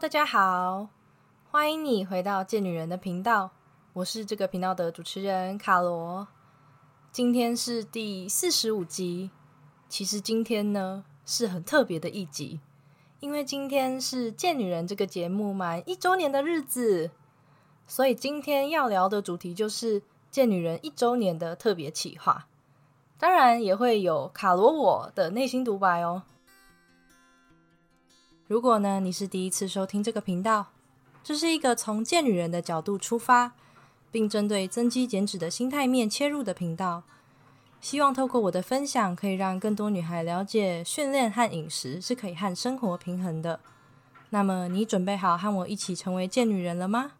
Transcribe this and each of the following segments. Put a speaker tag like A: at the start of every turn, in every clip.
A: 大家好，欢迎你回到贱女人的频道，我是这个频道的主持人卡罗。今天是第四十五集，其实今天呢是很特别的一集，因为今天是贱女人这个节目满一周年的日子，所以今天要聊的主题就是贱女人一周年的特别企划，当然也会有卡罗我的内心独白哦。如果呢，你是第一次收听这个频道，这是一个从贱女人的角度出发，并针对增肌减脂的心态面切入的频道。希望透过我的分享，可以让更多女孩了解训练和饮食是可以和生活平衡的。那么，你准备好和我一起成为贱女人了吗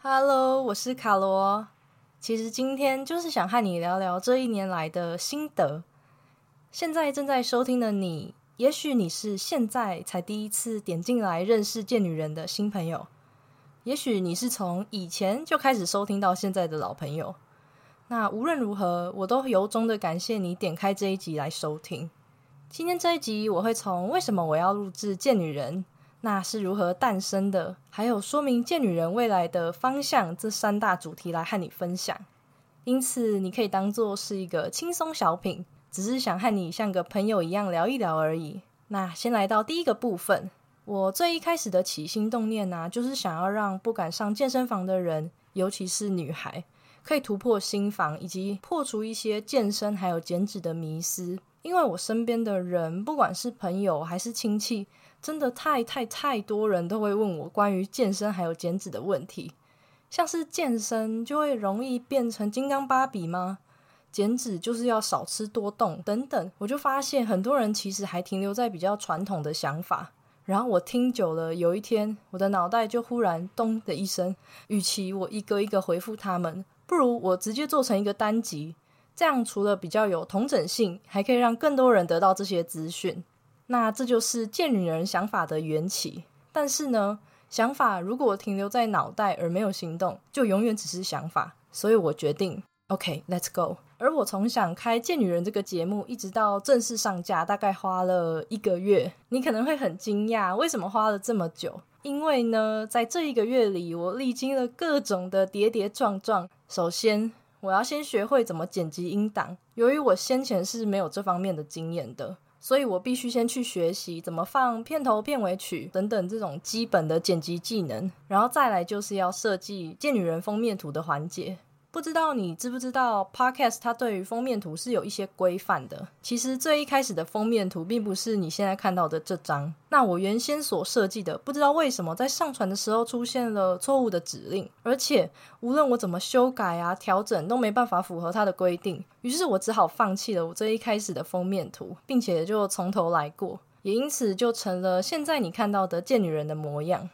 A: ？Hello，我是卡罗。其实今天就是想和你聊聊这一年来的心得。现在正在收听的你，也许你是现在才第一次点进来认识贱女人的新朋友，也许你是从以前就开始收听到现在的老朋友。那无论如何，我都由衷的感谢你点开这一集来收听。今天这一集，我会从为什么我要录制贱女人，那是如何诞生的，还有说明贱女人未来的方向这三大主题来和你分享。因此，你可以当做是一个轻松小品。只是想和你像个朋友一样聊一聊而已。那先来到第一个部分，我最一开始的起心动念呢，就是想要让不敢上健身房的人，尤其是女孩，可以突破心防，以及破除一些健身还有减脂的迷思。因为我身边的人，不管是朋友还是亲戚，真的太太太多人都会问我关于健身还有减脂的问题。像是健身就会容易变成金刚芭比吗？减脂就是要少吃多动等等，我就发现很多人其实还停留在比较传统的想法。然后我听久了，有一天我的脑袋就忽然咚的一声，与其我一个一个回复他们，不如我直接做成一个单集，这样除了比较有同整性，还可以让更多人得到这些资讯。那这就是贱女人想法的缘起。但是呢，想法如果停留在脑袋而没有行动，就永远只是想法。所以我决定，OK，Let's go。而我从想开《贱女人》这个节目，一直到正式上架，大概花了一个月。你可能会很惊讶，为什么花了这么久？因为呢，在这一个月里，我历经了各种的跌跌撞撞。首先，我要先学会怎么剪辑音档。由于我先前是没有这方面的经验的，所以我必须先去学习怎么放片头、片尾曲等等这种基本的剪辑技能。然后再来就是要设计《贱女人》封面图的环节。不知道你知不知道，Podcast 它对于封面图是有一些规范的。其实最一开始的封面图并不是你现在看到的这张。那我原先所设计的，不知道为什么在上传的时候出现了错误的指令，而且无论我怎么修改啊、调整，都没办法符合它的规定。于是我只好放弃了我这一开始的封面图，并且就从头来过，也因此就成了现在你看到的贱女人的模样。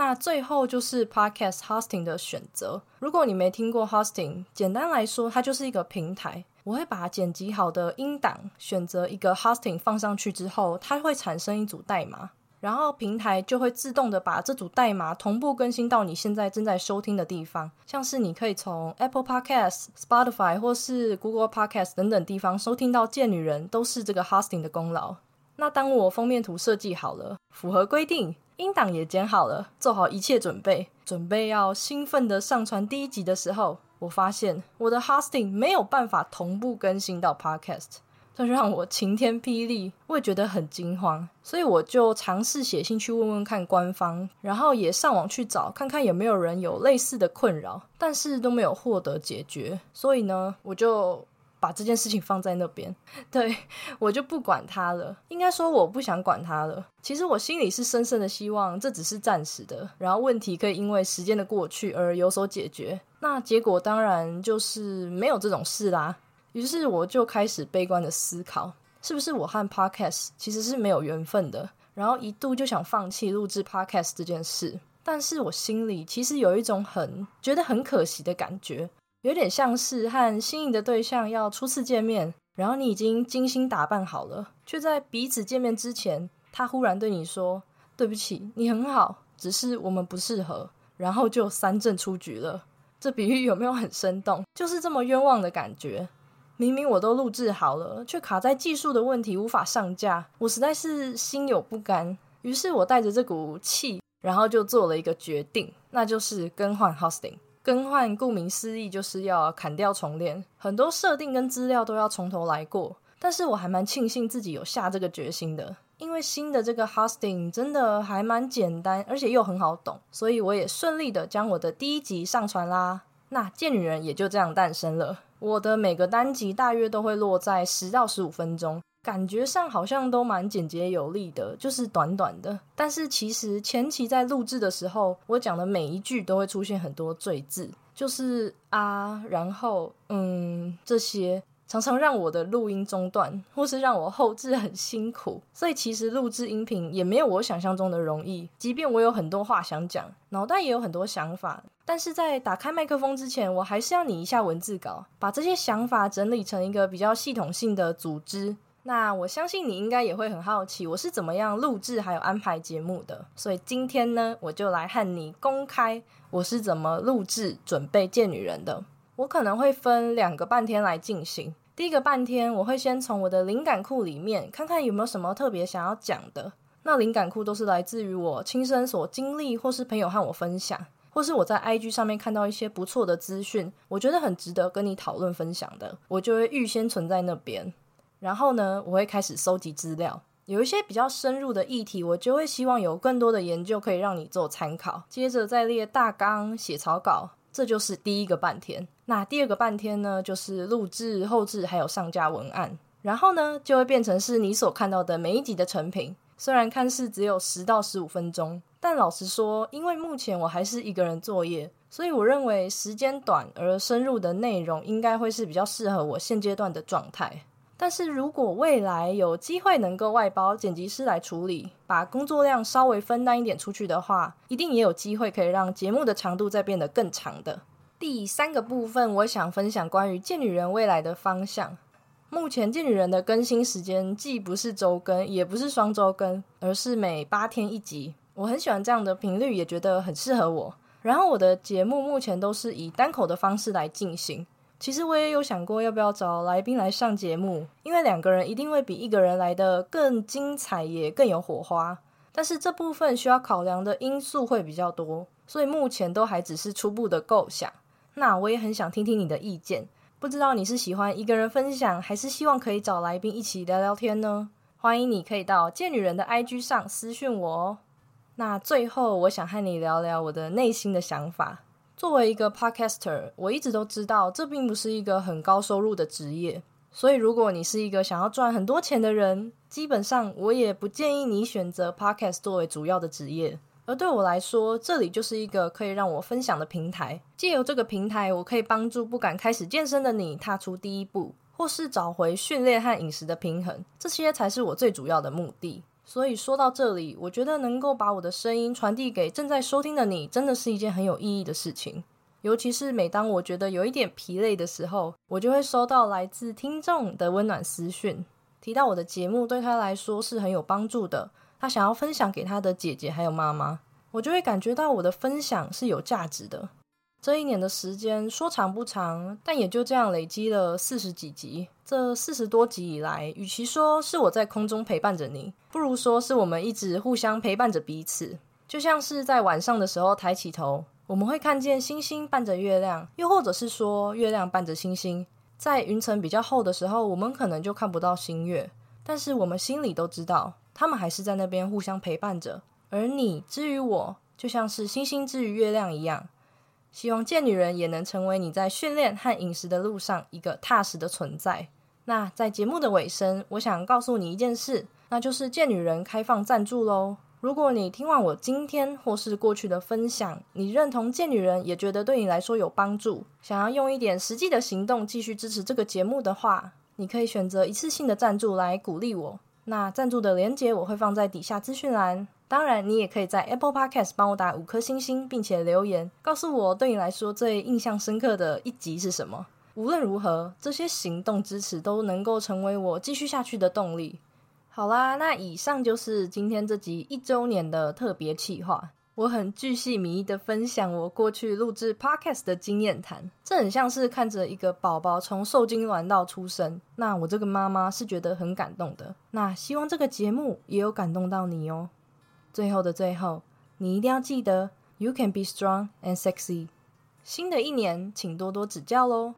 A: 那最后就是 podcast hosting 的选择。如果你没听过 hosting，简单来说，它就是一个平台。我会把剪辑好的音档选择一个 hosting 放上去之后，它会产生一组代码，然后平台就会自动的把这组代码同步更新到你现在正在收听的地方。像是你可以从 Apple Podcast、Spotify 或是 Google Podcast 等等地方收听到《贱女人》，都是这个 hosting 的功劳。那当我封面图设计好了，符合规定。音档也剪好了，做好一切准备，准备要兴奋的上传第一集的时候，我发现我的 hosting 没有办法同步更新到 podcast，这让我晴天霹雳，我也觉得很惊慌，所以我就尝试写信去问问看官方，然后也上网去找看看有没有人有类似的困扰，但是都没有获得解决，所以呢，我就。把这件事情放在那边，对我就不管他了。应该说我不想管他了。其实我心里是深深的希望这只是暂时的，然后问题可以因为时间的过去而有所解决。那结果当然就是没有这种事啦。于是我就开始悲观的思考，是不是我和 Podcast 其实是没有缘分的？然后一度就想放弃录制 Podcast 这件事。但是我心里其实有一种很觉得很可惜的感觉。有点像是和心仪的对象要初次见面，然后你已经精心打扮好了，却在彼此见面之前，他忽然对你说：“对不起，你很好，只是我们不适合。”然后就三阵出局了。这比喻有没有很生动？就是这么冤枉的感觉。明明我都录制好了，却卡在技术的问题无法上架，我实在是心有不甘。于是我带着这股气，然后就做了一个决定，那就是更换 hosting。更换顾名思义就是要砍掉重练，很多设定跟资料都要从头来过。但是我还蛮庆幸自己有下这个决心的，因为新的这个 hosting 真的还蛮简单，而且又很好懂，所以我也顺利的将我的第一集上传啦。那贱女人也就这样诞生了。我的每个单集大约都会落在十到十五分钟。感觉上好像都蛮简洁有力的，就是短短的。但是其实前期在录制的时候，我讲的每一句都会出现很多赘字，就是啊，然后嗯这些，常常让我的录音中断，或是让我后置很辛苦。所以其实录制音频也没有我想象中的容易。即便我有很多话想讲，脑袋也有很多想法，但是在打开麦克风之前，我还是要拟一下文字稿，把这些想法整理成一个比较系统性的组织。那我相信你应该也会很好奇，我是怎么样录制还有安排节目的。所以今天呢，我就来和你公开我是怎么录制准备见女人的。我可能会分两个半天来进行。第一个半天，我会先从我的灵感库里面看看有没有什么特别想要讲的。那灵感库都是来自于我亲身所经历，或是朋友和我分享，或是我在 IG 上面看到一些不错的资讯，我觉得很值得跟你讨论分享的，我就会预先存在那边。然后呢，我会开始收集资料，有一些比较深入的议题，我就会希望有更多的研究可以让你做参考。接着再列大纲、写草稿，这就是第一个半天。那第二个半天呢，就是录制、后置还有上架文案。然后呢，就会变成是你所看到的每一集的成品。虽然看似只有十到十五分钟，但老实说，因为目前我还是一个人作业，所以我认为时间短而深入的内容，应该会是比较适合我现阶段的状态。但是如果未来有机会能够外包剪辑师来处理，把工作量稍微分担一点出去的话，一定也有机会可以让节目的长度再变得更长的。第三个部分，我想分享关于《贱女人》未来的方向。目前《贱女人》的更新时间既不是周更，也不是双周更，而是每八天一集。我很喜欢这样的频率，也觉得很适合我。然后我的节目目前都是以单口的方式来进行。其实我也有想过要不要找来宾来上节目，因为两个人一定会比一个人来的更精彩，也更有火花。但是这部分需要考量的因素会比较多，所以目前都还只是初步的构想。那我也很想听听你的意见，不知道你是喜欢一个人分享，还是希望可以找来宾一起聊聊天呢？欢迎你可以到贱女人的 IG 上私讯我哦。那最后，我想和你聊聊我的内心的想法。作为一个 podcaster，我一直都知道这并不是一个很高收入的职业。所以，如果你是一个想要赚很多钱的人，基本上我也不建议你选择 podcast 作为主要的职业。而对我来说，这里就是一个可以让我分享的平台。借由这个平台，我可以帮助不敢开始健身的你踏出第一步，或是找回训练和饮食的平衡。这些才是我最主要的目的。所以说到这里，我觉得能够把我的声音传递给正在收听的你，真的是一件很有意义的事情。尤其是每当我觉得有一点疲累的时候，我就会收到来自听众的温暖私讯，提到我的节目对他来说是很有帮助的，他想要分享给他的姐姐还有妈妈，我就会感觉到我的分享是有价值的。这一年的时间说长不长，但也就这样累积了四十几集。这四十多集以来，与其说是我在空中陪伴着你，不如说是我们一直互相陪伴着彼此。就像是在晚上的时候抬起头，我们会看见星星伴着月亮，又或者是说月亮伴着星星。在云层比较厚的时候，我们可能就看不到星月，但是我们心里都知道，他们还是在那边互相陪伴着。而你之于我，就像是星星之于月亮一样。希望贱女人也能成为你在训练和饮食的路上一个踏实的存在。那在节目的尾声，我想告诉你一件事，那就是贱女人开放赞助喽。如果你听完我今天或是过去的分享，你认同贱女人，也觉得对你来说有帮助，想要用一点实际的行动继续支持这个节目的话，你可以选择一次性的赞助来鼓励我。那赞助的链接我会放在底下资讯栏。当然，你也可以在 Apple Podcast 帮我打五颗星星，并且留言告诉我对你来说最印象深刻的一集是什么。无论如何，这些行动支持都能够成为我继续下去的动力。好啦，那以上就是今天这集一周年的特别企划。我很巨细靡遗的分享我过去录制 podcast 的经验谈，这很像是看着一个宝宝从受精卵到出生。那我这个妈妈是觉得很感动的。那希望这个节目也有感动到你哦。最后的最后你一定要记得 you can be strong and sexy 新的一年请多多指教喽